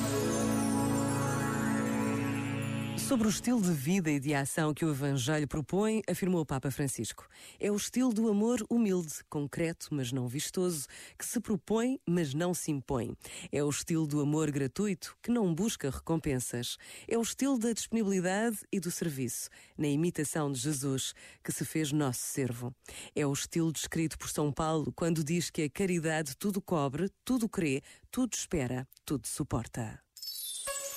Thank you. Sobre o estilo de vida e de ação que o Evangelho propõe, afirmou o Papa Francisco. É o estilo do amor humilde, concreto, mas não vistoso, que se propõe, mas não se impõe. É o estilo do amor gratuito, que não busca recompensas. É o estilo da disponibilidade e do serviço, na imitação de Jesus, que se fez nosso servo. É o estilo descrito por São Paulo quando diz que a caridade tudo cobre, tudo crê, tudo espera, tudo suporta.